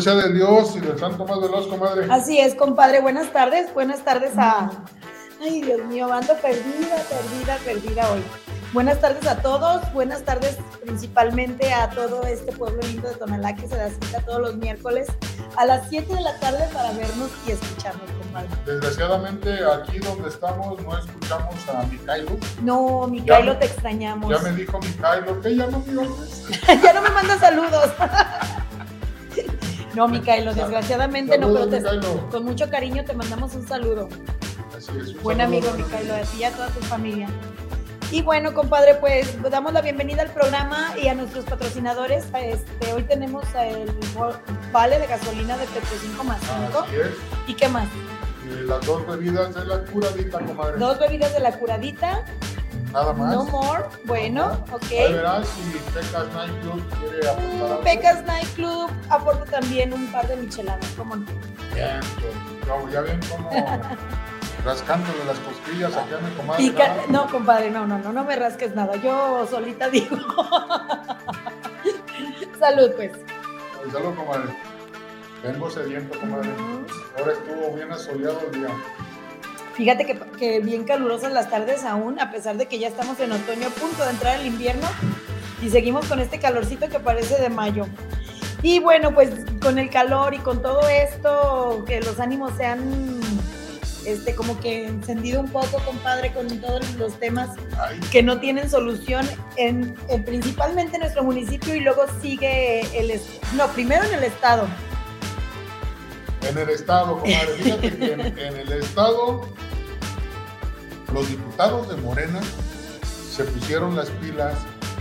nombre sea de Dios y del Santo más veloz, comadre. Así es, compadre. Buenas tardes. Buenas tardes a. Ay, Dios mío, ando perdida, perdida, perdida hoy. Buenas tardes a todos, buenas tardes principalmente a todo este pueblo lindo de Tonalá que se da cita todos los miércoles a las 7 de la tarde para vernos y escucharnos, compadre. Desgraciadamente aquí donde estamos no escuchamos a Micailo. No, Micailo, te extrañamos. Ya me dijo Micailo que ya no me ya no me manda saludos. no, Micailo, desgraciadamente no, pero con mucho cariño te mandamos un saludo. Así es. Buen amigo Micailo, a ti y a toda tu familia. Y bueno, compadre, pues damos la bienvenida al programa y a nuestros patrocinadores. Este, hoy tenemos el vale de gasolina de Petro 5 más 5. ¿Y qué más? Eh, las dos bebidas de la curadita, comadre. Dos bebidas de la curadita. Nada más. No more. Bueno, ok. Ahí verás si Pecas Night Club quiere aportar algo. Pecas Night Club aporta también un par de micheladas, ¿cómo no? Bien, pues, ya ven cómo rascándole las costillas aquí a mi comadre. no, compadre, no, no, no, no me rasques nada. Yo solita digo. salud, pues. salud, comadre. Vengo sediento, comadre. Ahora estuvo bien asoleado el día. Fíjate que, bien calurosas las tardes aún, a pesar de que ya estamos en otoño, a punto de entrar el invierno, y seguimos con este calorcito que parece de mayo. Y bueno, pues con el calor y con todo esto, que los ánimos sean este, como que encendido un poco, compadre, con todos los temas que no tienen solución, en, principalmente en nuestro municipio y luego sigue el, no, primero en el estado. En el estado, comadre, fíjate que en, en el estado los diputados de Morena se pusieron las pilas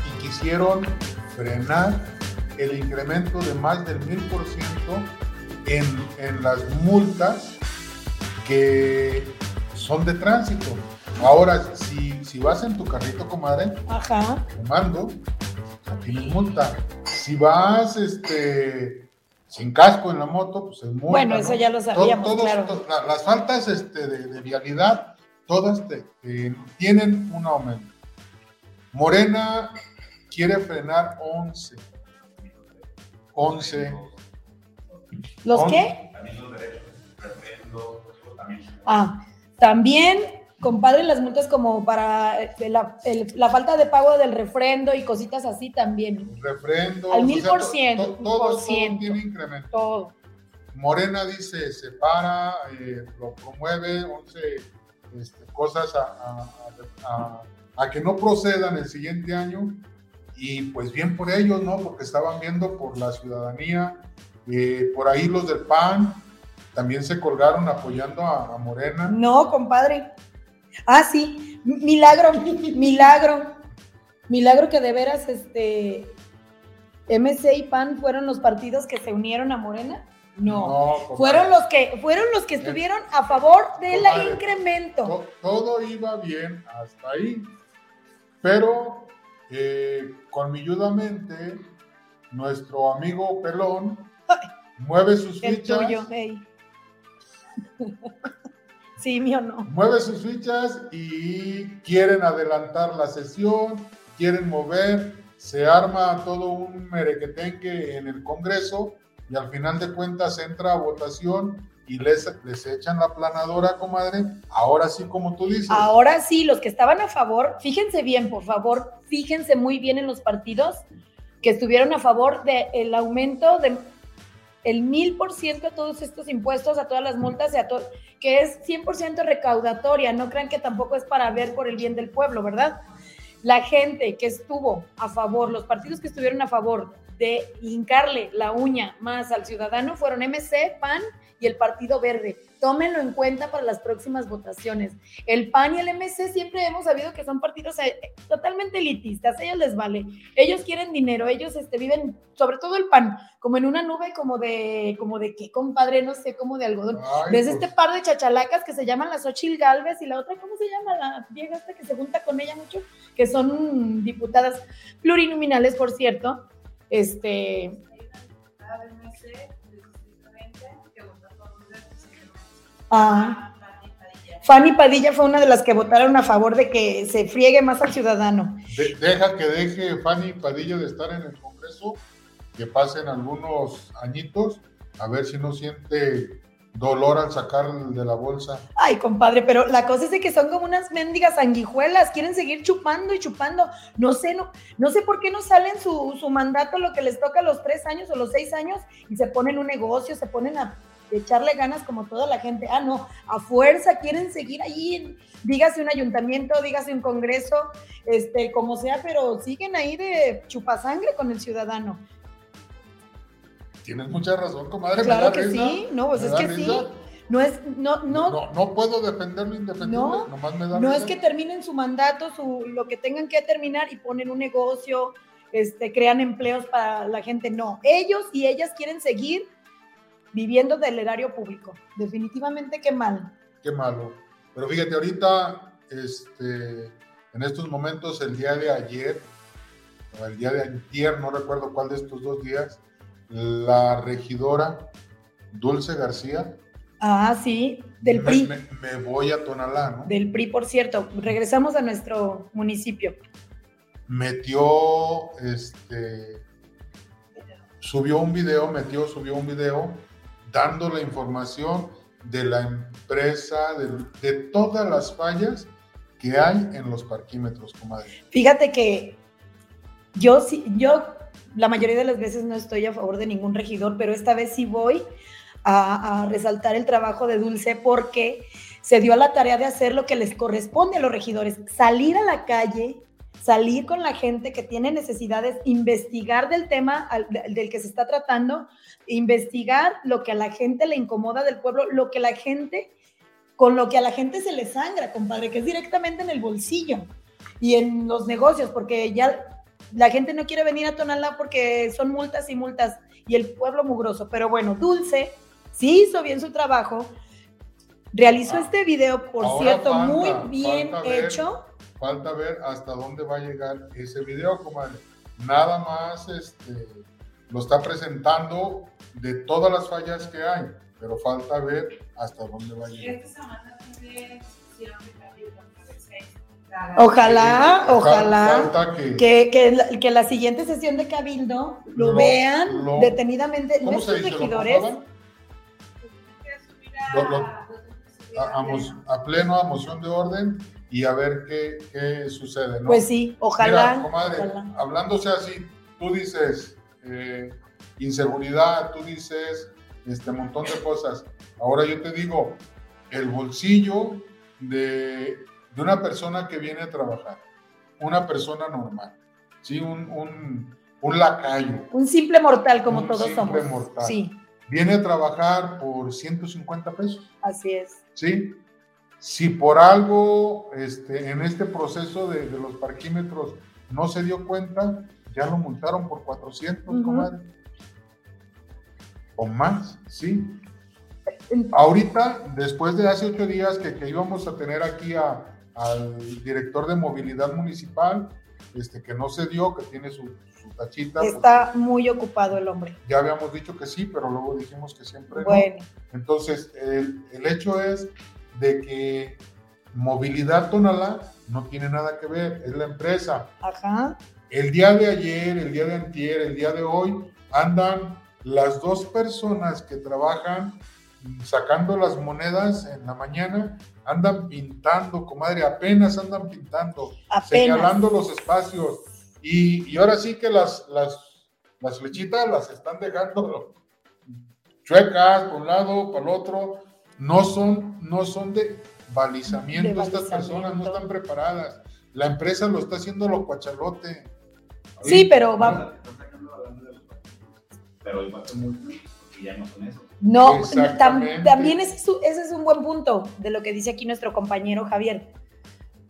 y quisieron frenar el incremento de más del mil por ciento en, las multas que son de tránsito. Ahora, si, si vas en tu carrito, comadre, Ajá. comando, tienes multa. Si vas este, sin casco en la moto, pues es multa. Bueno, eso ya lo sabíamos, claro. las faltas este, de, vialidad, todas tienen un aumento. Morena quiere frenar 11. 11. ¿Los qué? Ah, también, compadre, las multas como para eh, la, falta de pago del refrendo y cositas así también. Refrendo. Al mil por ciento. Todo, tiene incremento. Todo. Morena dice, se para, eh, lo promueve, 11 este, cosas a, que no procedan el siguiente año. Y pues bien por ellos, ¿no? Porque estaban viendo por la ciudadanía, eh, por ahí los del PAN, también se colgaron apoyando a, Morena. No, compadre. Ah, sí, milagro, milagro. Milagro que de veras, este, MC y PAN fueron los partidos que se unieron a Morena. No, fueron los que fueron los que estuvieron a favor del incremento. todo iba bien hasta ahí, pero eh, conmilludamente nuestro amigo Pelón mueve sus fichas. sí, mío no. Mueve sus fichas y quieren adelantar la sesión, quieren mover, se arma todo un merequetenque en el Congreso y al final de cuentas entra a votación y les, les echan la planadora, comadre. Ahora sí, como tú dices. Ahora sí, los que estaban a favor, fíjense bien, por favor, fíjense muy bien en los partidos que estuvieron a favor del aumento de el mil por ciento a todos estos impuestos, a todas las multas, y a todo, que es 100% recaudatoria. No crean que tampoco es para ver por el bien del pueblo, ¿verdad? La gente que estuvo a favor, los partidos que estuvieron a favor de hincarle la uña más al ciudadano fueron MC, PAN y el Partido Verde. Tómenlo en cuenta para las próximas votaciones. El PAN y el MC siempre hemos sabido que son partidos eh, totalmente elitistas, a ellos les vale. Ellos quieren dinero, ellos este, viven, sobre todo el PAN, como en una nube como de, como de qué, compadre, no sé, como de algodón. Ves este pues. par de chachalacas que se llaman las Ochil Galvez y la otra, ¿cómo se llama? La vieja esta que se junta con ella mucho, que son diputadas plurinominales, por cierto. Este, Ah. Fanny Padilla fue una de las que votaron a favor de que se friegue más al ciudadano. deja que deje Fanny Padilla de estar en el Congreso que pasen algunos añitos, a ver si no siente dolor al sacar de la bolsa. Ay, compadre, pero la cosa es de que son como unas mendigas sanguijuelas, quieren seguir chupando y chupando. No sé, no, no sé por qué no salen su, su mandato lo que les toca a los tres años o los seis años y se ponen un negocio, se ponen a echarle ganas como toda la gente. Ah, no, a fuerza quieren seguir ahí, dígase un ayuntamiento, dígase un congreso, este, como sea, pero siguen ahí de chupasangre con el ciudadano. Tienes mucha razón, comadre. Claro que sí, no, pues es que sí. No es, no, no, no, no puedo defender lo indefendible, no, nomás me da No es que terminen su mandato, su, lo que tengan que terminar y ponen un negocio, este, crean empleos para la gente. No, ellos y ellas quieren seguir viviendo del erario público. Definitivamente qué mal. Qué malo. Pero fíjate, ahorita, este, en estos momentos, el día de ayer, o el día de ayer, no recuerdo cuál de estos dos días, la regidora Dulce García. Ah, sí, del PRI. Me, voy a Tonalá, ¿no? Del PRI, por cierto. Regresamos a nuestro municipio. Metió, este, subió un video, metió, subió un video dando la información de la empresa, de, todas las fallas que hay en los parquímetros, comadre. Fíjate que yo sí, yo la mayoría de las veces no estoy a favor de ningún regidor, pero esta vez sí voy a, resaltar el trabajo de Dulce porque se dio a la tarea de hacer lo que les corresponde a los regidores, salir a la calle, salir con la gente que tiene necesidades, investigar del tema del que se está tratando, investigar lo que a la gente le incomoda del pueblo, lo que la gente, con lo que a la gente se le sangra, compadre, que es directamente en el bolsillo y en los negocios, porque ya la gente no quiere venir a Tonalá porque son multas y multas y el pueblo mugroso. Pero bueno, Dulce sí hizo bien su trabajo, realizó ah, este video, por cierto, muy bien hecho. falta ver hasta dónde va a llegar ese video, comadre. Nada más este, lo está presentando de todas las fallas que hay, pero falta ver hasta dónde va a llegar. Ojalá, ojalá que, que, la, siguiente sesión de Cabildo lo, vean detenidamente nuestros regidores. a, pleno, a moción de orden y a ver qué, sucede. Pues sí, ojalá, Hablándose así, tú dices eh, inseguridad, tú dices este montón de cosas. Ahora yo te digo, el bolsillo de de una persona que viene a trabajar, una persona normal, ¿sí? un, un, un lacayo. Un simple mortal como todos simple somos. Mortal. Sí. Viene a trabajar por 150 pesos. Así es. ¿Sí? Si por algo este, en este proceso de, de los parquímetros no se dio cuenta, ya lo multaron por 400, comadre. O más, ¿sí? Ahorita, después de hace ocho días que, que íbamos a tener aquí a, al director de movilidad municipal, este, que no se dio, que tiene su, tachita. Está muy ocupado el hombre. Ya habíamos dicho que sí, pero luego dijimos que siempre bueno. Entonces, el, el, hecho es de que Movilidad Tonalá no tiene nada que ver, es la empresa. Ajá. El día de ayer, el día de antier, el día de hoy, andan las dos personas que trabajan sacando las monedas en la mañana, andan pintando, comadre, apenas andan pintando, señalando los espacios. Y, ahora sí que las, las, las flechitas las están dejando chuecas por un lado, por el otro. No son, no son de balizamiento, estas personas no están preparadas. La empresa lo está haciendo lo cuachalote. Sí, pero va. Pero ya no son eso. No, también ese es, un buen punto de lo que dice aquí nuestro compañero Javier.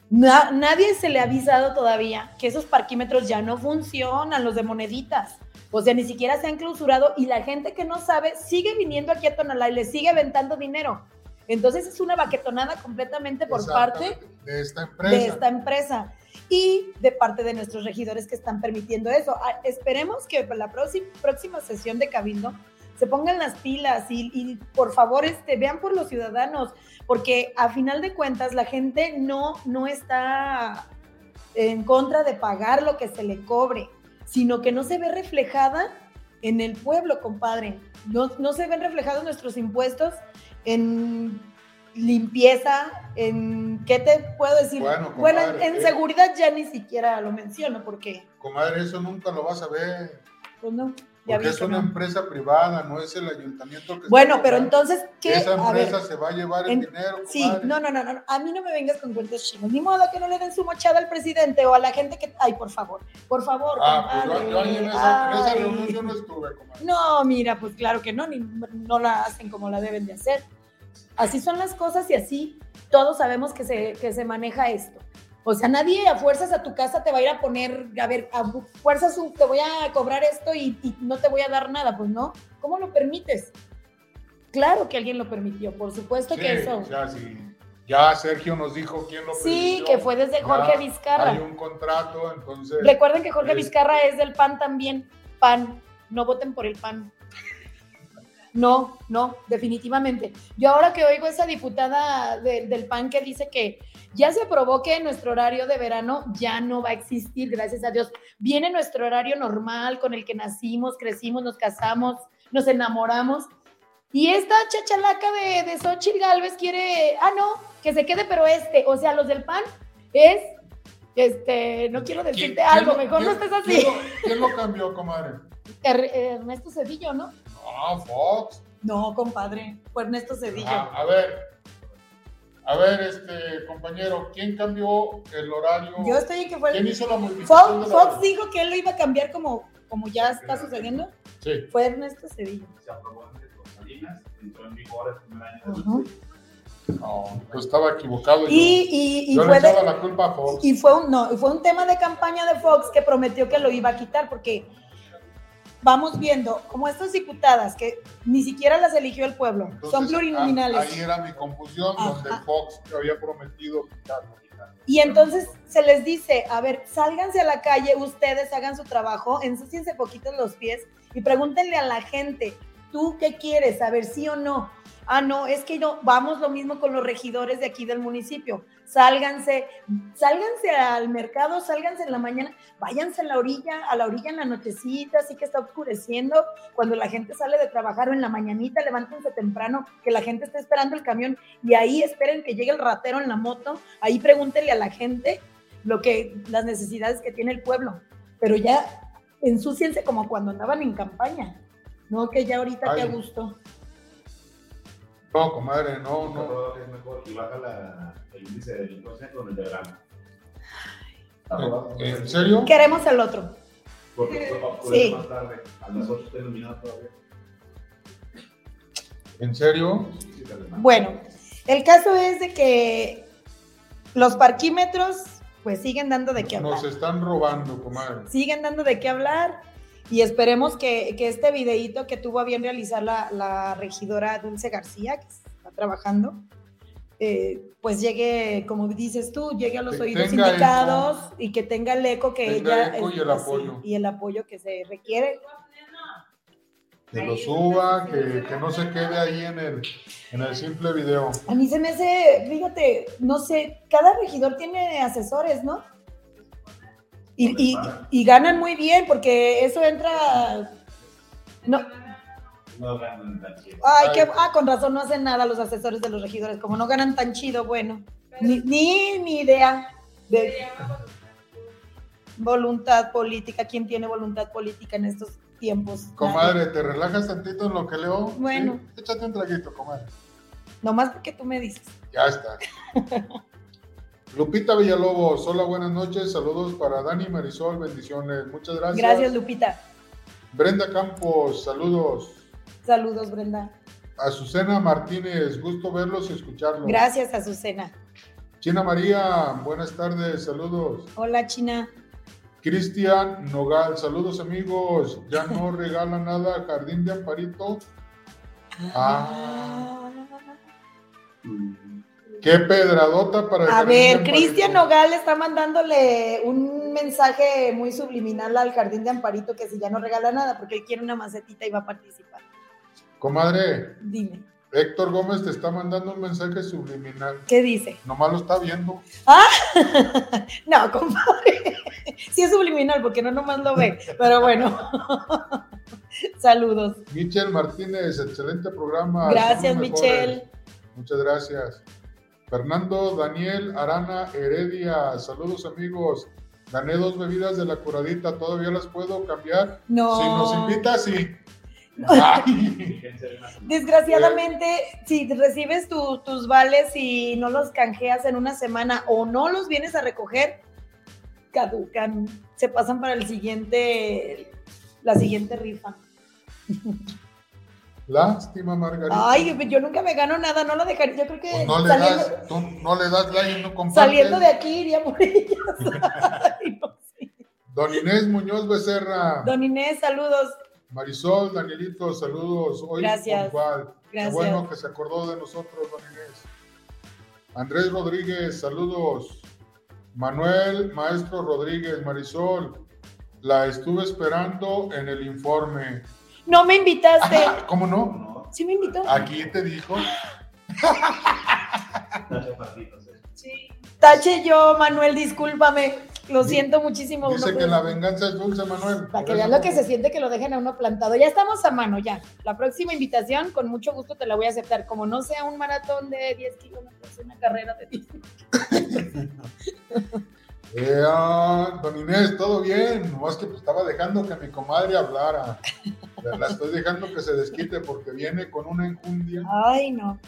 nadie se le ha avisado todavía que esos parquímetros ya no funcionan, los de moneditas. O sea, ni siquiera se han clausurado y la gente que no sabe sigue viniendo aquí a Tonalá y le sigue aventando dinero. Entonces es una baquetonada completamente por parte de esta empresa. De esta empresa y de parte de nuestros regidores que están permitiendo eso. Ah, esperemos que la próxima sesión de Cabildo se pongan las pilas y, por favor este, vean por los ciudadanos, porque a final de cuentas la gente no, no está en contra de pagar lo que se le cobre, sino que no se ve reflejada en el pueblo, compadre. No, no se ven reflejados nuestros impuestos en limpieza, en qué te puedo decir. Bueno, Bueno, comadre, en eh. seguridad ya ni siquiera lo menciono porque, Comadre, eso nunca lo vas a ver. pues no, Porque es una no. empresa privada, no es el ayuntamiento que Bueno, pero entonces, ¿qué? Esa A ver, empresa se va a llevar el en- dinero. Sí, comadre. no, no, no, no, a mí no me vengas con cuentos chinos. Ni modo que no le den su mochada al presidente o a la gente que. Ay, por favor, por favor. Ah, pues yo, yo en esa, en esa reunión yo no estuve, comadre. No, mira, pues claro que no, ni, no la hacen como la deben de hacer. Así son las cosas y así todos sabemos que se, que se maneja esto. O sea, nadie a fuerzas a tu casa te va a ir a poner, a ver, a fuerzas te voy a cobrar esto y, y no te voy a dar nada, pues no. ¿Cómo lo permites? Claro que alguien lo permitió, por supuesto Sí, que eso. sí. Ya Sergio nos dijo quién lo Sí, permitió. que fue desde Jorge Ya Vizcarra. Hay un contrato, entonces. Recuerden que Jorge Es- Vizcarra es del PAN también. PAN. No voten por el PAN. No, no, definitivamente. Yo ahora que oigo esa diputada de- del PAN que dice que ya se aprobó que nuestro horario de verano ya no va a existir, gracias a Dios. Viene nuestro horario normal con el que nacimos, crecimos, nos casamos, nos enamoramos. Y esta chachalaca de, de Xochitl Galvez quiere, ah, no, que se quede, pero este, o sea, los del PAN es, este, no quiero ¿Quién- decirte quién algo, mejor no estés así. ¿quién lo, quién lo cambió, comadre? Er- Ernesto Cedillo, ¿no? Ah, Fox. No, compadre, fue Ernesto Cedillo. Ah, a ver. A ver, este compañero, ¿quién cambió el horario? Yo estoy en que fue ¿Quién el... hizo la modificación? Fox, del Fox dijo que él lo iba a cambiar como, como ya está sucediendo. Sí. Fue Ernesto Cedillo. Se aprobó antes con Salinas, entró en vigor el primer año de Ujú. No, yo estaba equivocado. yo- Y, y, y yo le fue de- echaba la culpa a Fox. y fue un no, y fue un tema de campaña de Fox que prometió que lo iba a quitar porque vamos viendo como estas diputadas que ni siquiera las eligió el pueblo, Entonces, son ah, plurinominales. Ahí era mi confusión, Ajá. donde Fox había prometido quitarlo. Y entonces se les dice, a ver, sálganse a la calle, ustedes hagan su trabajo, ensúciense poquito los pies y pregúntenle a la gente, ¿tú qué quieres? A ver, sí o no. Ah, no, es que no, vamos lo mismo con los regidores de aquí del municipio. Sálganse, sálganse al mercado, sálganse en la mañana, váyanse a la orilla, a la orilla en la nochecita, así que está oscureciendo, cuando la gente sale de trabajar o en la mañanita, levántense temprano, que la gente está esperando el camión y ahí esperen que llegue el ratero en la moto, ahí pregúntenle a la gente lo que, las necesidades que tiene el pueblo, pero ya ensúciense como cuando andaban en campaña, no que ya ahorita Ay. te gusto. No, comadre, no, no. es mejor y baja la, el índice de delincuencia con el de. Está ¿En, en serio? Queremos el otro. Porque fue oscurece Sí. más tarde. A las 8 está iluminado todavía. ¿En serio? Bueno, el caso es de que los parquímetros pues siguen dando de qué hablar. Nos están robando, comadre. siguen dando de qué hablar y esperemos que, que este videíto que tuvo a bien realizar la, la regidora Dulce García, que está trabajando, eh, pues llegue, como dices tú, llegue a los Que oídos indicados y que tenga el eco que ella... eco y el apoyo. y el apoyo que se requiere. Que lo suba, que, que no se quede ahí en el, en el simple video. A mí se me hace, fíjate, no sé, cada regidor tiene asesores, ¿no? Y, y- y ganan muy bien porque eso entra... No, No ganan tan chido. Ay, Ay. qué, ah, con razón no hacen nada los asesores de los regidores, como no ganan tan chido, bueno, ni, ni, ni idea de voluntad política, quién tiene voluntad política en estos tiempos. Comadre, ¿te relajas tantito en lo que leo? Bueno. Sí, Échate un traguito, comadre. Nomás porque tú me dices. Ya está. Lupita Villalobos, hola, buenas noches. Saludos para Dani Marisol, bendiciones. Muchas gracias. Gracias, Lupita. Brenda Campos, saludos. Saludos, Brenda. Azucena Martínez, gusto verlos y escucharlos. Gracias, Azucena. China María, buenas tardes, saludos. Hola, China. Cristian Nogal, saludos amigos. Ya no regala nada, Jardín de Amparito. Ah. Qué pedradota para A ver. Cristian Nogal está mandándole un mensaje muy subliminal al Jardín de Amparito que si ya no regala nada, porque él quiere una macetita y va a participar. Comadre, Dime. Héctor Gómez te está mandando un mensaje subliminal. ¿Qué dice? Nomás lo está viendo. no, compadre. Sí es subliminal porque no nomás lo ve. Pero bueno. Saludos. Michelle Martínez, excelente programa. Gracias. Michelle. Muchas gracias. Fernando Daniel Arana Heredia, saludos amigos. Gané dos bebidas de la curadita, ¿todavía las puedo cambiar? No. Si nos invita, sí. Desgraciadamente, si recibes tu- tus vales y no los canjeas en una semana o no los vienes a recoger, caducan, se pasan para el siguiente, la siguiente rifa. lástima, Margarita. Ay, yo nunca me gano nada, no lo dejaría. Yo creo que Pues no, le saliendo, das, tú no le das like y no compartes. saliendo de aquí iría por ellas. Ay, no sé. Don Inés Muñoz Becerra, Don Inés, saludos. Marisol, Danielito, saludos. Hoy Gracias. puntual. Qué Gracias. bueno que se acordó de nosotros, don Inés. Andrés Rodríguez, saludos. Manuel Maestro Rodríguez, Marisol, la estuve esperando en el informe. No me invitaste. Ajá, ¿Cómo no? Sí me invitó. Aquí te dijo. Sí. Tache yo, Manuel, discúlpame. Lo siento muchísimo. Dice que la venganza es dulce, Manuel. Para que vean lo que se siente que lo dejen a uno plantado. Ya estamos a mano, ya. La próxima invitación, con mucho gusto te la voy a aceptar. Como no sea un maratón de 10 kilómetros, una carrera de 10 Eh, ah, don Inés, todo bien. Nomás que pues, estaba dejando que mi comadre hablara. La estoy dejando que se desquite porque viene con una enjundia. Ay, no.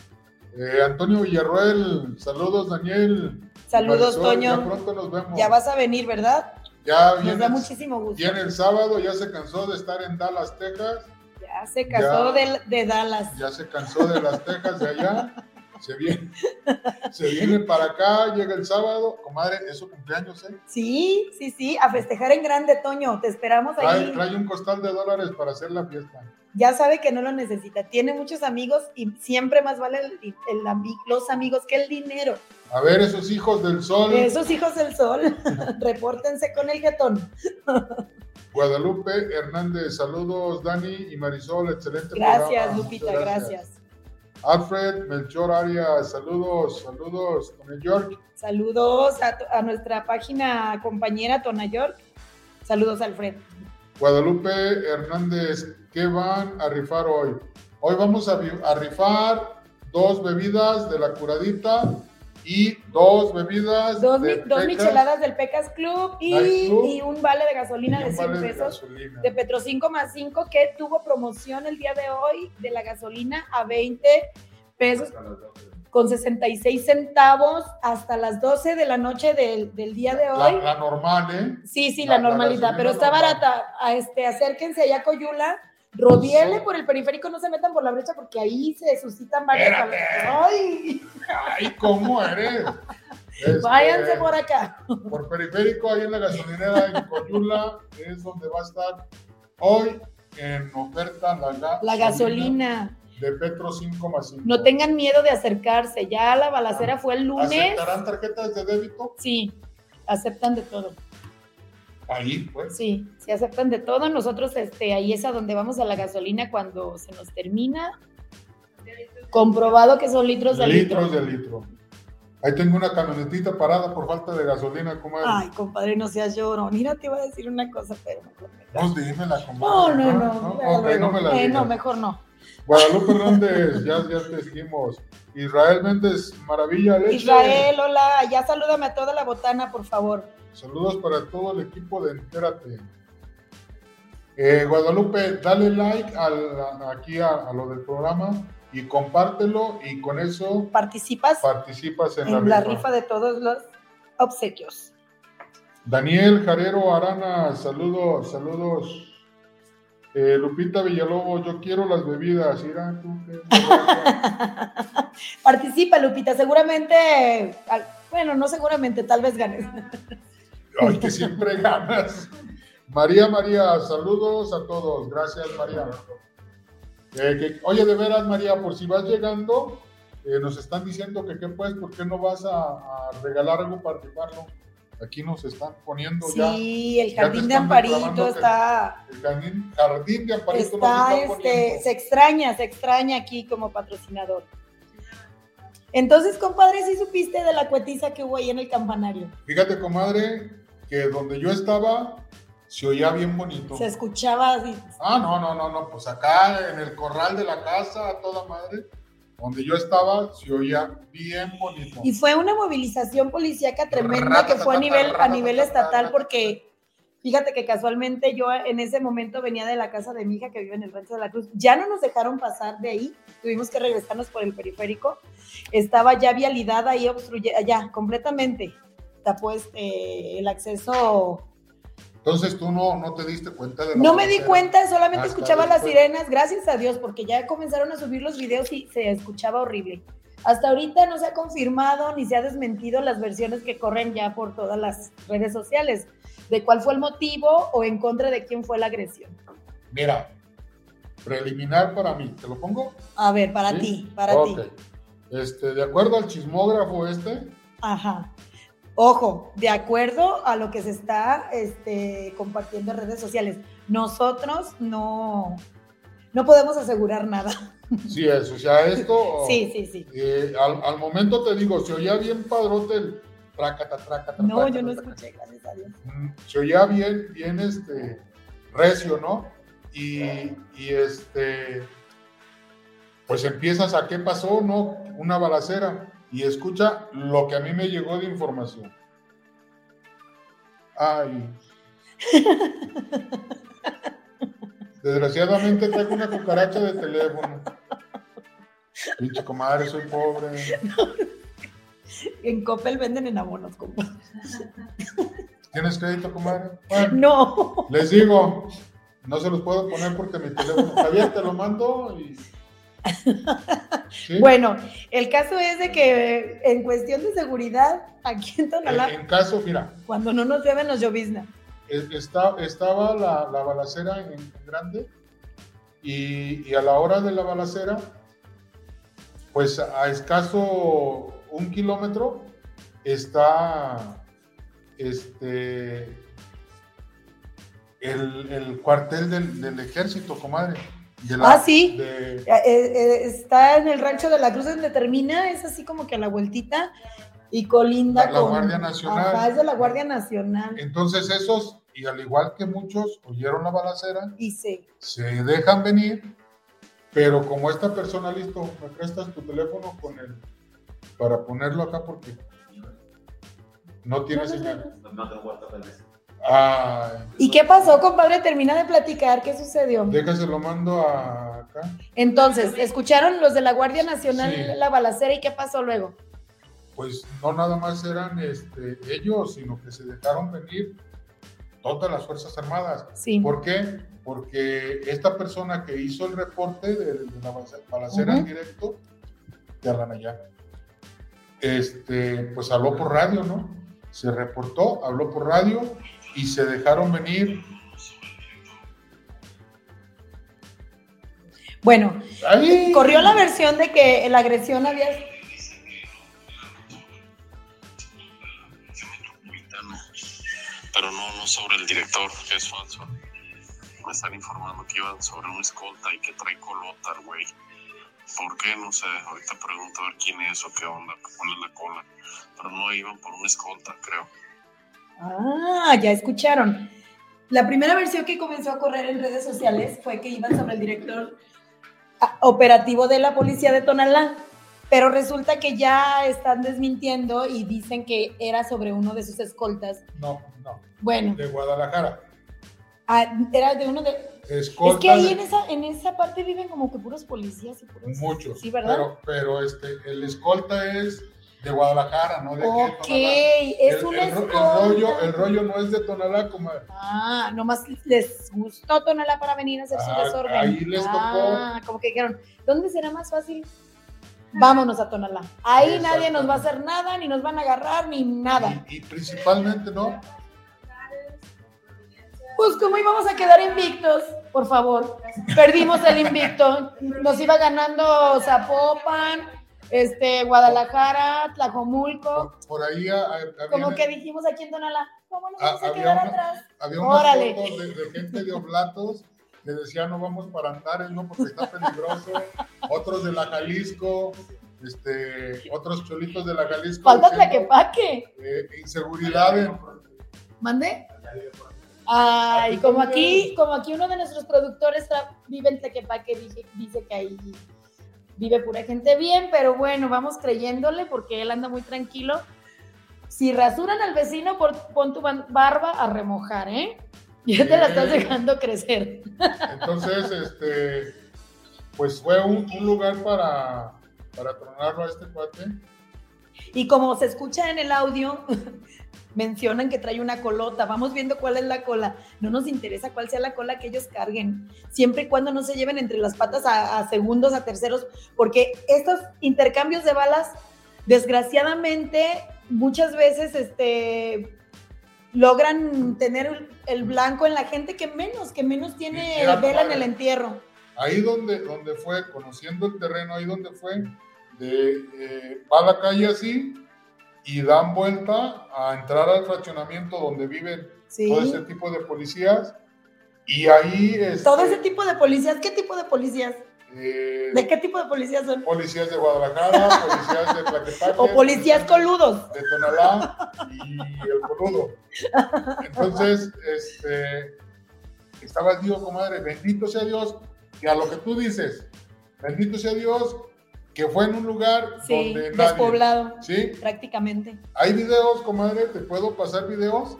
Eh, Antonio Villarroel, saludos Daniel. Saludos, Marisol, Ya Toño. pronto nos vemos. Ya vas a venir, ¿verdad? Ya Nos viene, da muchísimo gusto. viene el sábado, ya se cansó de estar en Dallas, Texas. Ya se casó Ya. de, de Dallas. Ya se cansó de las Texas de allá. Se viene, se viene para acá, llega el sábado. Comadre, es su cumpleaños, ¿eh? Sí, sí, sí. A festejar en grande, Toño. Te esperamos Trae, ahí. trae un costal de dólares para hacer la fiesta. Ya sabe que no lo necesita. Tiene muchos amigos y siempre más vale el- los amigos que el dinero. A ver, esos hijos del sol. Esos hijos del sol, repórtense con el jetón. Guadalupe Hernández, saludos Dani y Marisol, excelente Gracias, programa. Lupita, gracias. Alfred Melchor Arias, saludos, saludos el York. Saludos a, nuestra página compañera Tona York. Saludos, Alfred. Guadalupe Hernández, ¿qué van a rifar hoy? Hoy vamos a rifar dos bebidas de la curadita y dos bebidas Dos, de mi- dos micheladas del Pecas Club y, Club. y un vale de gasolina de un 100 vale de pesos de Petro 5 más 5 que tuvo promoción el día de hoy de la gasolina a 20 pesos Hasta las 12. con 66 centavos hasta las 12 de la noche del, del día de hoy. la normal, ¿eh? Sí, sí, La- normalidad, pero está normal. barata. A este, acérquense allá a Coyula, rodiele por el periférico, no se metan por la brecha porque ahí se suscitan varias. ¡Ay! ¡Ay, cómo eres! Este, Váyanse por acá. por periférico, ahí en la gasolinera en Coyula, es donde va a estar hoy en oferta la, ga- La gasolina. de Petro 5 más 5. No tengan miedo de acercarse. Ya la balacera fue el lunes. ¿Aceptarán tarjetas de débito? Sí, aceptan de todo. Ahí, pues. Sí, sí aceptan de todo. Nosotros, este, ahí es a donde vamos a la gasolina cuando se nos termina. Comprobado que son litros de litro. Litros de litro. Ahí tengo una camionetita parada por falta de gasolina, comadre. Ay, compadre, no seas llorón. Mira, te iba a decir una cosa, pero me Pues dímela, No, comadre. no, no. Ok, luego. no me la Eh, no, mejor no. Guadalupe Hernández, ya, ya te seguimos. Israel Méndez, maravilla, leche. Israel, hola. Ya salúdame a toda la botana, por favor. Saludos para todo el equipo de Entérate. Eh, Guadalupe, dale like al- a- aquí a, a lo del programa y compártelo y con eso Participas participas en, en la rifa de todos los obsequios. Daniel Jarero Arana, saludos, saludos. Eh, Lupita Villalobos, yo quiero las bebidas. Mira tú. Participa, Lupita. Seguramente, bueno, no seguramente, tal vez ganes. Ay, que siempre ganas. María María, saludos a todos. Gracias, María. Eh, que- oye, de veras, María, por si vas llegando, eh, nos están diciendo que qué pues, ¿por qué no vas a, a regalar algo para? Aquí nos están poniendo ya. Sí, el jardín de Amparito está, El jardín, jardín de Amparito está, está este, se extraña, se extraña aquí como patrocinador. Entonces, compadre, sí supiste de la cuetiza que hubo ahí en el campanario. Fíjate, comadre, que donde yo estaba se oía bien bonito. Se escuchaba así. Ah, no, no, no, no, pues acá en el corral de la casa, a toda madre, donde yo estaba, se oía bien bonito. Y fue una movilización policíaca tremenda que fue a nivel, a nivel estatal porque fíjate que casualmente yo en ese momento venía de la casa de mi hija que vive en el Rancho de la Cruz. Ya no nos dejaron pasar de ahí, tuvimos que regresarnos por el periférico. Estaba ya vialidad ahí obstruye, ya completamente. Tapó este, el acceso. Entonces tú no, no te diste cuenta de No me di cuenta, solamente escuchaba las después. sirenas, gracias a Dios, porque ya comenzaron a subir los videos y se escuchaba horrible. Hasta ahorita no se ha confirmado ni se ha desmentido las versiones que corren ya por todas las redes sociales de cuál fue el motivo o en contra de quién fue la agresión. Mira, preliminar para mí, ¿te lo pongo? A ver, para ¿Sí? ti, para ti. Este, de acuerdo al chismógrafo este, Ajá. Ojo, de acuerdo a lo que se está este, compartiendo en redes sociales, nosotros no, no podemos asegurar nada. sí es, o sea, esto, Sí, sí, sí. eh, al, al momento te digo, se oía bien padrote el tracata, tracata, No, tracata, yo no tracata. escuché, gracias a Dios. Mm, se oía bien, bien este, recio, ¿no? Y, y este, pues empiezas a qué pasó, ¿no? Una balacera. Y escucha lo que a mí me llegó de información. Ay. Desgraciadamente tengo una cucaracha de teléfono. Pinche comadre, soy pobre. En Coppel venden en abonos, compadre. ¿Tienes crédito, comadre? Bueno. No. Les digo, no se los puedo poner porque mi teléfono. Javier, te lo mando y. ¿Sí? Bueno, el caso es de que en cuestión de seguridad, aquí en Tonalá, en caso, mira, cuando no nos lleven nos llovizna. es- está, estaba la, la balacera en, en grande y, y a la hora de la balacera, pues a escaso un kilómetro está este el, el cuartel del, del ejército, comadre. De la- Ah, sí. de- Eh, eh, está en el rancho de la Cruz donde termina, es así como que a la vueltita y colinda La- la con. Guardia Nacional. Ajá, es de la Guardia Nacional. Entonces esos, y al igual que muchos, oyeron la balacera, Y sí. se dejan venir, pero como esta persona, listo, me prestas tu teléfono con el, para ponerlo acá porque no tiene No, no, señal. No, no Ay, ¿Y qué pasó, compadre? Termina de platicar, ¿qué sucedió? déjase lo mando a acá. Entonces, ¿escucharon los de la Guardia Nacional Sí. la balacera y qué pasó luego? Pues no nada más eran este, ellos, sino que se dejaron venir todas las Fuerzas Armadas. Sí. ¿Por qué? Porque esta persona que hizo el reporte de, de la bala- balacera en directo, de Alanayá, este, pues habló por radio, ¿no? Se reportó, habló por radio y se dejaron venir. Bueno, ¡Ay! corrió la versión de que la agresión había. metropolitana, pero no, no sobre el director, que es falso. Me están informando que iban sobre una escolta y que trae colota, el güey. ¿Por qué? No sé. Ahorita pregunto a ver quién es o qué onda, cuál es la cola. Pero no iban por una escolta, creo. Ah, ya escucharon. La primera versión que comenzó a correr en redes sociales fue que iban sobre el director ah, operativo de la policía de Tonalá, pero resulta que ya están desmintiendo y dicen que era sobre uno de sus escoltas. No, no, Bueno, de Guadalajara. ah, era de uno de... Escolta es que ahí de- en esa, en esa parte viven como que puros policías y puros... muchos. Sí, ¿verdad? Pero, pero este, el escolta es de Guadalajara, no de aquí de ok, es el, una el el rollo, el rollo no es de Tonalá, comadre. Ah, nomás les gustó Tonalá para venir a hacer su Ah, desorden. ahí les tocó. Ah, como que dijeron, ¿dónde será más fácil? Vámonos a Tonalá. Ahí nadie nos va a hacer nada, ni nos van a agarrar, ni nada. Y, y principalmente, ¿no? Pues como íbamos a quedar invictos, por favor. Perdimos el invicto. Nos iba ganando Zapopan, este, Guadalajara, Tlajomulco, Por, por ahí había, como que dijimos aquí en Tonalá, ¿cómo nos Ah, vamos a quedar una- atrás? había unas Órale. fotos de, de gente de Oblatos que decían no vamos para Andares, no, porque está peligroso. Otros de la Jalisco, este, otros cholitos de la Jalisco. Falta diciendo, Tlaquepaque. eh, inseguridad en, ¿Mande? Ay, como aquí, como aquí uno de nuestros productores vive en Tlaquepaque, dice, dice que ahí vive pura gente bien, pero bueno, vamos creyéndole porque él anda muy tranquilo. Si rasuran al vecino, pon tu barba a remojar, ¿eh? Ya te la estás dejando crecer. Entonces, este, pues fue un, un lugar para, para tronarlo a este cuate. Y como se escucha en el audio, mencionan que trae una colota. Vamos viendo cuál es la cola. No nos interesa cuál sea la cola que ellos carguen, siempre y cuando no se lleven entre las patas a, a segundos, a terceros, porque estos intercambios de balas, desgraciadamente, muchas veces este, logran tener el blanco en la gente que menos, que menos tiene vela en el entierro. Ahí donde, donde fue, conociendo el terreno, ahí donde fue, de, eh, va a la calle así y dan vuelta a entrar al fraccionamiento donde viven Sí. todo ese tipo de policías. Y ahí este, Todo ese tipo de policías, ¿qué tipo de policías? eh, ¿De qué tipo de policías son? policías de Guadalajara, policías de Tlaquepaque, O policías coludos. de Tonalá y el Coludo. Entonces, este, estaba digo, comadre, bendito sea Dios, que a lo que tú dices, bendito sea Dios, que fue en un lugar Sí, donde nadie. despoblado, Sí, prácticamente. hay videos, comadre, te puedo pasar videos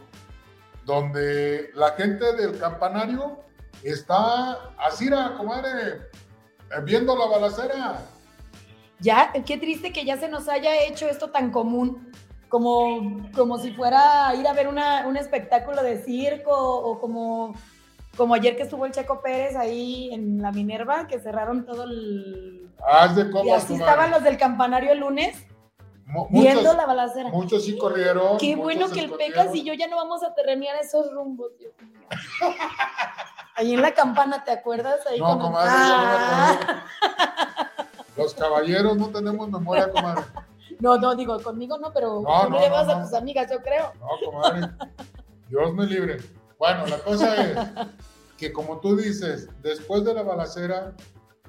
donde la gente del campanario está así, comadre, eh, viendo la balacera. Ya, qué triste que ya se nos haya hecho esto tan común, como, como si fuera ir a ver una, un espectáculo de circo o como, como ayer que estuvo el Checo Pérez ahí en la Minerva, que cerraron todo el... Haz de Y copas, así comadre. estaban los del campanario el lunes viendo la balacera. muchos sí corrieron. Qué bueno que el. Pecas y yo ya no vamos a terrenear esos rumbos, Dios mío. Ahí en la campana, ¿te acuerdas? Ahí No, comadre, no Ah. Los caballeros no tenemos memoria, comadre. No, no, digo, conmigo no, pero No, tú no, llevas a tus amigas, yo creo. No, comadre. Dios me libre. Bueno, la cosa es que como tú dices, después de la balacera,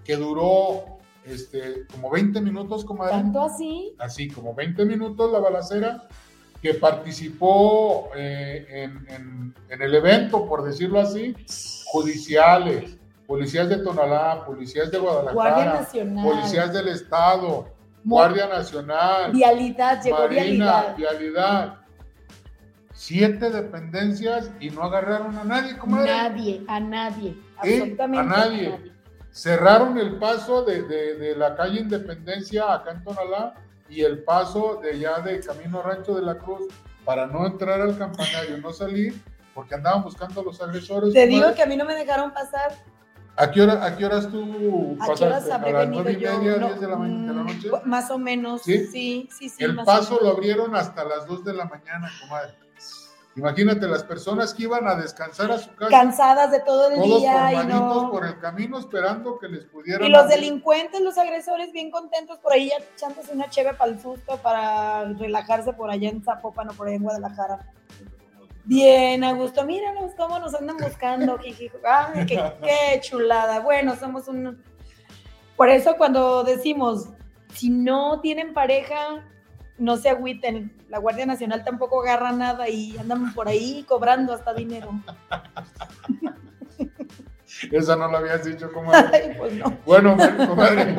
que duró este, como 20 minutos, comadre. Tanto así. Así, como 20 minutos la balacera, que participó eh, en, en- en el evento, por decirlo así, judiciales, policías de Tonalá, policías de Guadalajara, policías del Estado, Guardia Nacional, Vialidad, llegó Marina, vialidad. Vialidad. Siete dependencias y no agarraron a nadie, comadre. Nadie, a nadie. ¿Eh? Absolutamente A nadie. Cerraron el paso de, de- de la calle Independencia acá en Tonalá y el paso de allá de Camino Rancho de la Cruz para no entrar al campanario, no salir, porque andaban buscando a los agresores. Te digo que a mí no me dejaron pasar. ¿A qué, hora, ¿A qué horas tú ¿A qué horas pasaste? habré ¿A las nueve y media, No, diez de la, de la mm, noche? Más o menos. ¿Sí? Sí, sí, sí. El más paso lo abrieron hasta las 2 de la mañana, comadre. Imagínate las personas que iban a descansar a su casa, Cansadas de todo el todos día y no. por el camino esperando que les pudieran Y los abrir. delincuentes, los agresores, bien contentos por ahí echándose una cheve para el susto, para relajarse por allá en Zapopan o por allá en Guadalajara. Bien, a gusto. Míranos cómo nos andan buscando. jiji. Ay, qué, qué chulada. Bueno, somos un... Por eso cuando decimos, si no tienen pareja, no se agüiten. La Guardia Nacional tampoco agarra nada y andan por ahí cobrando hasta dinero. Esa no la habías dicho, comadre. Ay, pues no. Bueno, comadre,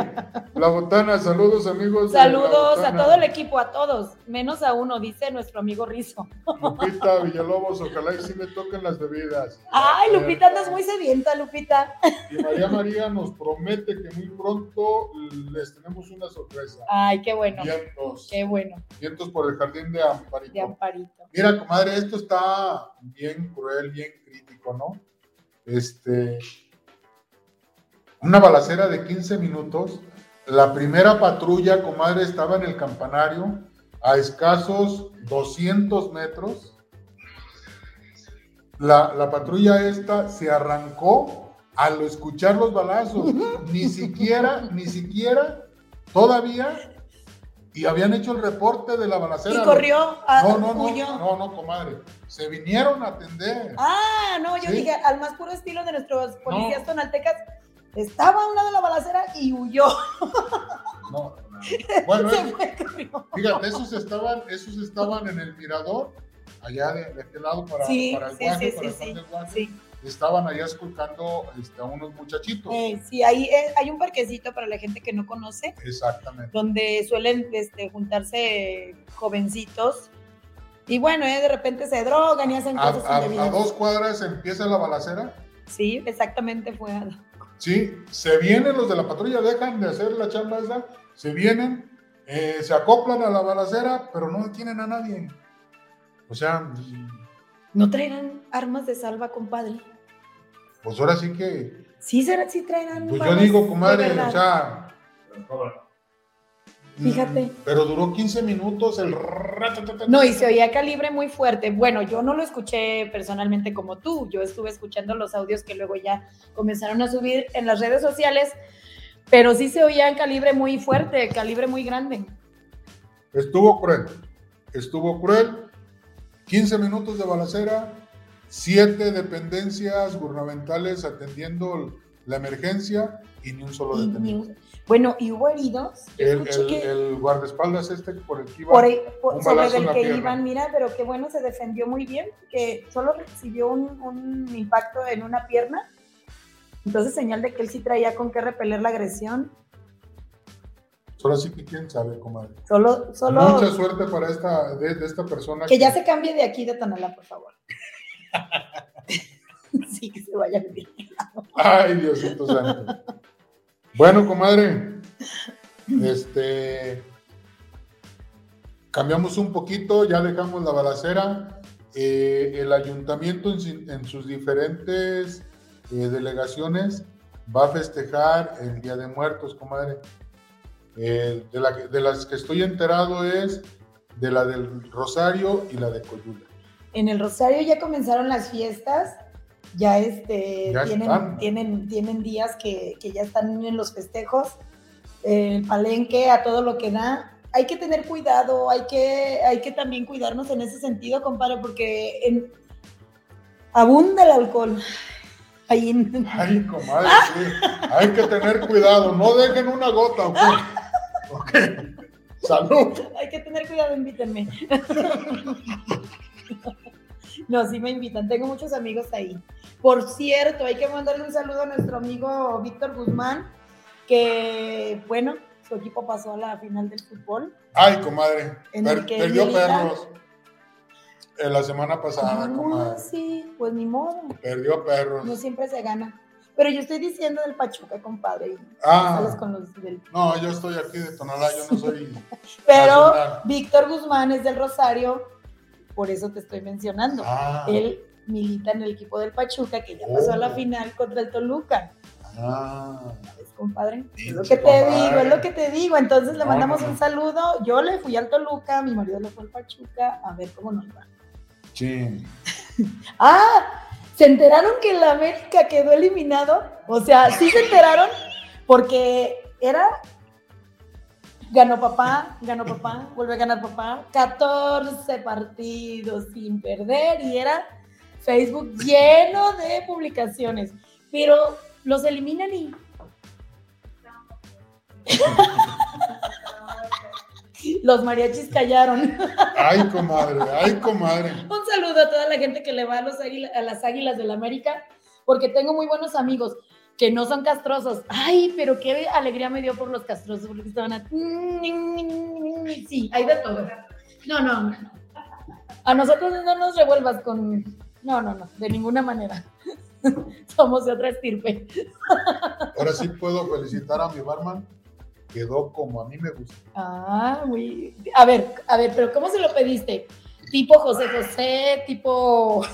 la botana, saludos amigos. Saludos a todo el equipo, a todos, menos a uno, dice nuestro amigo Rizo. Lupita Villalobos, ojalá y sí me toquen las bebidas. Ay, Lupita, andas muy sedienta, Lupita. Y María María nos promete que muy pronto les tenemos una sorpresa. Ay, qué bueno, Vientos, qué bueno, vientos por el jardín de Amparito. de Amparito. Mira, comadre, esto está bien cruel, bien crítico, ¿no? Este, una balacera de 15 minutos. La primera patrulla, comadre, estaba en el campanario a escasos 200 metros. La, la patrulla esta se arrancó al escuchar los balazos. Ni siquiera, ni siquiera, todavía y habían hecho el reporte de la balacera. Y corrió, a, No, no, no, no, no, comadre. Se vinieron a atender. Ah, no, yo Sí. dije, al más puro estilo de nuestros policías tonaltecas, estaba a un lado de la balacera y huyó. No. Bueno, Se es- fue, corrió. fíjate, esos estaban, esos estaban en el mirador, allá de, de aquel lado para, Sí, para el sí, guaje, sí, para sí, el del Guaje. Estaban allá esculcando este, a unos muchachitos. Eh, sí, ahí eh, hay un parquecito para la gente que no conoce, Exactamente. donde suelen este, juntarse jovencitos. Y bueno, eh, de repente se drogan y hacen A, cosas a- a indebidas. dos cuadras empieza la balacera. Sí, exactamente fue. a- Sí, se vienen los de la patrulla, dejan de hacer la chamba esa, se vienen, eh, se acoplan a la balacera, pero no detienen a nadie. O sea, ¿No traerán armas de salva, compadre? Pues ahora sí que, Sí, será, sí traerán. pues yo digo, comadre, o sea, cobran. Fíjate. mm, Pero duró 15 minutos el. No, y se oía calibre muy fuerte. Bueno, yo no lo escuché personalmente como tú. Yo estuve escuchando los audios que luego ya comenzaron a subir en las redes sociales, pero sí se oía en calibre muy fuerte, calibre muy grande. Estuvo cruel. Estuvo cruel. 15 minutos de balacera, 7 dependencias gubernamentales atendiendo la emergencia y ni un solo detenido. bueno, y hubo heridos. El, el- que el guardaespaldas este por el que iba. por por- un sobre el que pierna. iban, mira, pero qué bueno, se defendió muy bien, que solo recibió un, un impacto en una pierna. Entonces, señal de que él sí traía con qué repeler la agresión. Ahora sí que quién sabe, comadre. Solo, solo Mucha suerte para esta, de, de esta persona. que ya se cambie de aquí de Tonalá, por favor. sí, que se vaya vivir. Ay, Diosito santo. Bueno, comadre. Este. Cambiamos un poquito, ya dejamos la balacera. Eh, el ayuntamiento en, sus diferentes eh, delegaciones va a festejar el Día de Muertos, comadre. Eh, de, la de las que estoy enterado es de la del Rosario y la de Coyula. En el Rosario ya comenzaron las fiestas, ya este Ya tienen, tienen, tienen días que, que ya están en los festejos, el palenque a todo lo que da. Hay que tener cuidado, hay que, hay que también cuidarnos en ese sentido, compadre, porque en- abunda el alcohol. Ahí en- Ay, comadre, sí. Hay que tener cuidado. No dejen una gota, ¿ok? Ok. Salud. Hay que tener cuidado, invítenme. No, sí me invitan, tengo muchos amigos ahí. Por cierto, hay que mandarle un saludo a nuestro amigo Víctor Guzmán, que, bueno, su equipo pasó a la final del fútbol. Ay, comadre. Per- perdió perros. Eh, la semana pasada, ¿Cómo comadre. así? Pues ni modo, Perdió perros. no siempre se gana. Pero yo estoy diciendo del Pachuca, compadre. Ah. con los del- No, yo estoy aquí de Tonalá, yo no soy. Pero nacional. Víctor Guzmán es del Rosario, por eso te estoy mencionando. Ah, Él milita en el equipo del Pachuca, que ya pasó a la Oh. final contra el Toluca. ah. ¿Ves, compadre? Es lo que te digo, es lo que te digo. Entonces le mandamos un saludo. Yo le fui al Toluca, mi marido le fue al Pachuca, a ver cómo nos va. Sí. ¡Ah! ¿Se enteraron que el América quedó eliminado? O sea, sí se enteraron porque era. Ganó papá, ganó papá, vuelve a ganar papá. 14 partidos sin perder y era Facebook lleno de publicaciones. Pero los eliminan y. Los mariachis callaron. Ay, comadre, ay, comadre. Un saludo a toda la gente que le va a, los águila- a las águilas del América, porque tengo muy buenos amigos que no son castrosos. Ay, pero qué alegría me dio por los castrosos, porque estaban a... Sí, hay de todo. No, no. A nosotros no nos revuelvas con... No, no, no, de ninguna manera. Somos de otra estirpe. Ahora sí puedo felicitar a mi barman. Quedó como a mí me gusta. Ah, muy... A ver, a ver, pero ¿cómo se lo pediste? Tipo José José, tipo...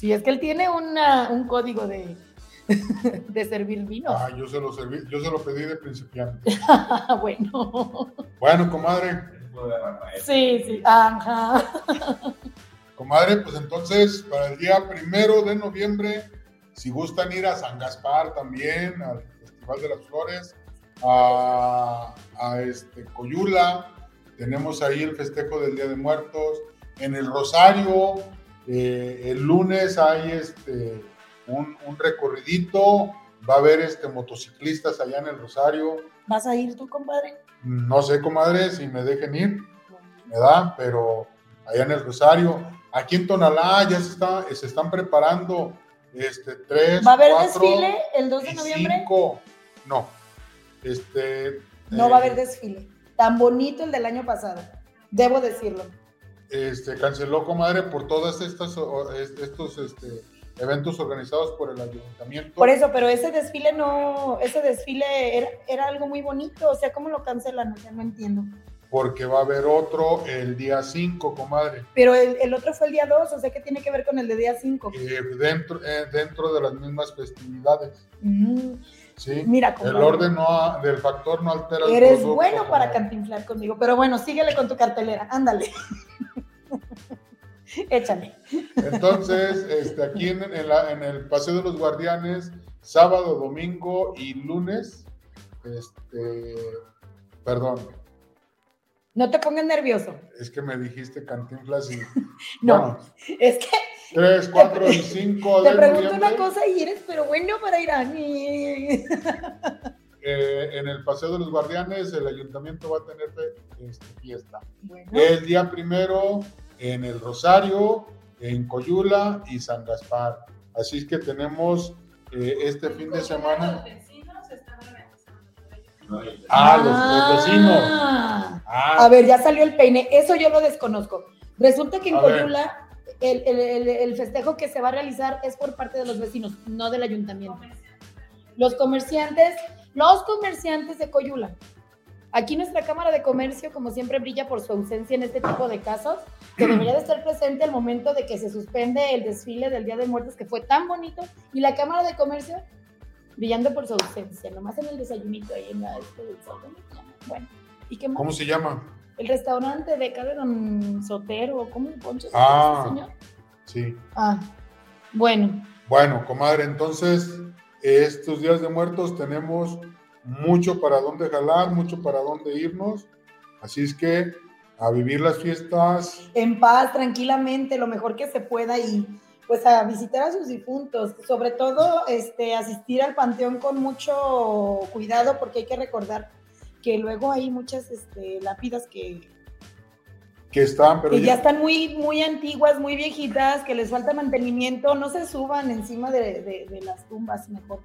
Sí, es que él tiene una, un código de, de servir vino. Ah, yo se lo serví, yo se lo pedí de principiante. Bueno. Bueno, comadre. Sí, sí. Ajá. Comadre, pues entonces, para el día primero de noviembre, si gustan ir a San Gaspar también, al Festival de las Flores, a, a este Coyula, tenemos ahí el festejo del Día de Muertos, en el Rosario, eh, el lunes hay este, un, un recorridito, va a haber este, motociclistas allá en el Rosario, ¿Vas a ir tú, compadre? no sé, comadre, si me dejen ir, ¿verdad? Pero allá en el Rosario, aquí en Tonalá ya se, está, se están preparando este, tres, ¿Va a haber cuatro desfile el 2 de noviembre? cinco. No, este... No eh, va a haber desfile. Tan bonito el del año pasado. Debo decirlo. Este, canceló, comadre, por todas estas estos este, eventos organizados por el ayuntamiento. Por eso, pero ese desfile no, ese desfile era, era algo muy bonito. O sea, ¿cómo lo cancelan? O sea, no entiendo. Porque va a haber otro el día 5, comadre. Pero el, el otro fue el día 2, o sea, ¿qué tiene que ver con el de día 5? eh, dentro, eh, dentro de las mismas festividades. Mm, ¿sí? mira, El orden no del factor no altera el Eres producto, bueno para comadre. cantinflar conmigo, pero bueno, síguele con tu cartelera, ándale. Échale. Entonces, este, aquí en, en la- en el Paseo de los Guardianes, sábado, domingo y lunes, este, perdón, No te pongas nervioso. es que me dijiste cantinflas y... No, bueno, es que 3, 4 y 5 te pregunto una cosa y eres pero bueno para ir a eh, en el Paseo de los Guardianes, el ayuntamiento va a tener este, fiesta. Bueno, El día primero en el Rosario, en Coyula y San Gaspar. Así es que tenemos eh, este fin de semana. Ah, los, los vecinos. Ah. A ver, ya salió el peine. Eso yo lo desconozco. Resulta que en A. Coyula el, el- el- el festejo que se va a realizar es por parte de los vecinos, no del ayuntamiento. Los comerciantes, los comerciantes de Coyula. Aquí nuestra Cámara de Comercio, como siempre, brilla por su ausencia en este tipo de casos, que debería de estar presente al momento de que se suspende el desfile del Día de Muertos, que fue tan bonito, y la Cámara de Comercio brillando por su ausencia, nomás en el desayunito ahí en la este del sol. Bueno, ¿y qué más? ¿Cómo se llama? El restaurante de acá de Don Sotero, ¿cómo Poncho? Ah. señor? Sí. Ah, bueno, Bueno, comadre, entonces estos días de muertos tenemos mucho para dónde jalar, mucho para dónde irnos. Así es que a vivir las fiestas en paz, tranquilamente, lo mejor que se pueda y pues a visitar a sus difuntos, sobre todo este, asistir al panteón con mucho cuidado porque hay que recordar que luego hay muchas este, lápidas que, que están, pero que ya ya- están muy, muy antiguas, muy viejitas, que les falta mantenimiento, no se suban encima de, de- de las tumbas, mejor.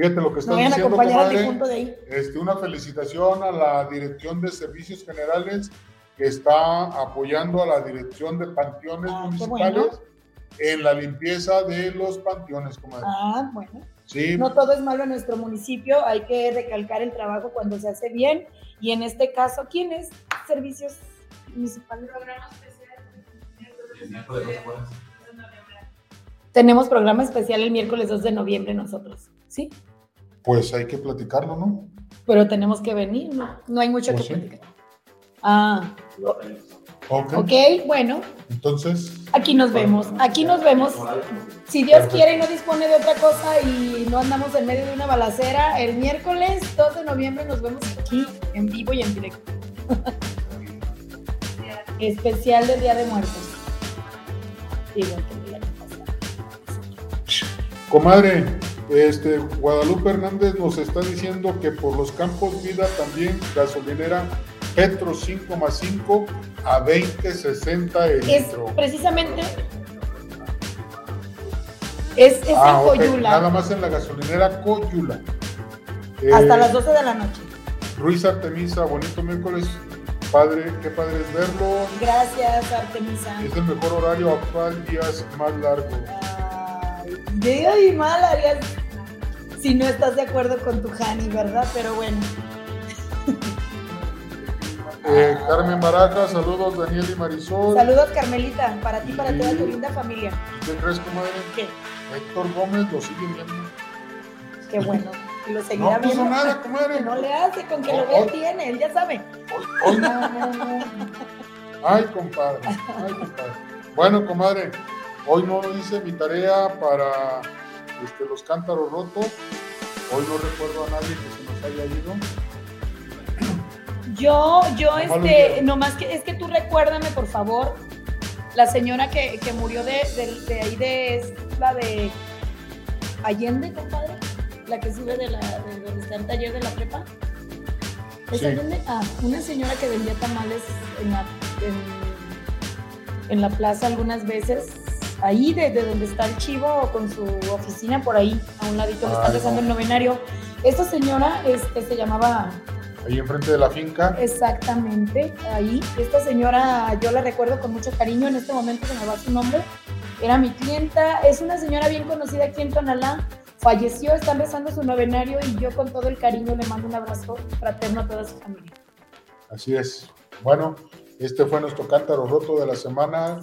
Fíjate lo que No estás diciendo, comadre. de ahí. Este, una felicitación a la Dirección de Servicios Generales que está apoyando a la Dirección de Panteones Ah, Municipales en la limpieza de los panteones, comadre. Ah, bueno. Sí, No todo es malo en nuestro municipio, hay que recalcar el trabajo cuando se hace bien y en este caso, ¿quién es Servicios Municipales? Tenemos programa especial el miércoles 2 de noviembre nosotros, ¿sí? Pues hay que platicarlo, ¿no? Pero tenemos que venir, ¿no? No hay mucho Pues que sí. platicar. Ah, Ok. ok, bueno, Entonces, aquí nos vemos, aquí nos vemos. Si Dios quiere y no dispone de otra cosa y no andamos en medio de una balacera, el miércoles 2 de noviembre nos vemos aquí en vivo y en directo. Especial del Día de Muertos. Igual que comadre, este, Guadalupe Hernández nos está diciendo que por los campos vida también gasolinera Petro 5 más 5 a 20.60 el Es litro. precisamente. Es, es Ah, en ok, Coyula. Nada más en la gasolinera Coyula. Hasta Eh, las 12 de la noche. Ruiz Artemisa, bonito miércoles. Padre, qué padre es verlo. Gracias, Artemisa. Es el mejor horario actual, días más largos. Ay, ay, mal harías si no estás de acuerdo con tu Hani, ¿verdad? Pero bueno. Eh, Carmen Baraja, saludos Daniel y Marisol. Saludos, Carmelita, para ti y para toda tu linda familia. ¿Y qué crees, comadre? ¿Qué? Héctor Gómez lo sigue viendo. Qué bueno. Y lo seguirá No puso viendo. nada, comadre. No le hace, con que lo Oh, vea oh. tiene, él ya sabe. Hoy no, no, no. Ay, compadre. Ay, compadre. Bueno, comadre, hoy no hice mi tarea para este, los cántaros rotos. Hoy no recuerdo a nadie que se nos haya ido. Yo, yo, este, nomás que, es que tú recuérdame, por favor, la señora que, que murió de, de, de ahí de, es la de Allende, compadre, la que sube de la, de donde está el taller de la prepa. ¿Es Sí. Allende? Ah, una señora que vendía tamales en la, en, en la plaza algunas veces, ahí de, de donde está el chivo con su oficina, por ahí, a un ladito, le está Ay, rezando no. el novenario. Esta señora este, se llamaba Ahí enfrente de la finca. Exactamente, ahí. Esta señora yo la recuerdo con mucho cariño, en este momento se me va su nombre. Era mi clienta, es una señora bien conocida aquí en Tonalá. Falleció, está empezando su novenario y yo con todo el cariño le mando un abrazo fraterno a toda su familia. Así es. Bueno, este fue nuestro cántaro roto de la semana.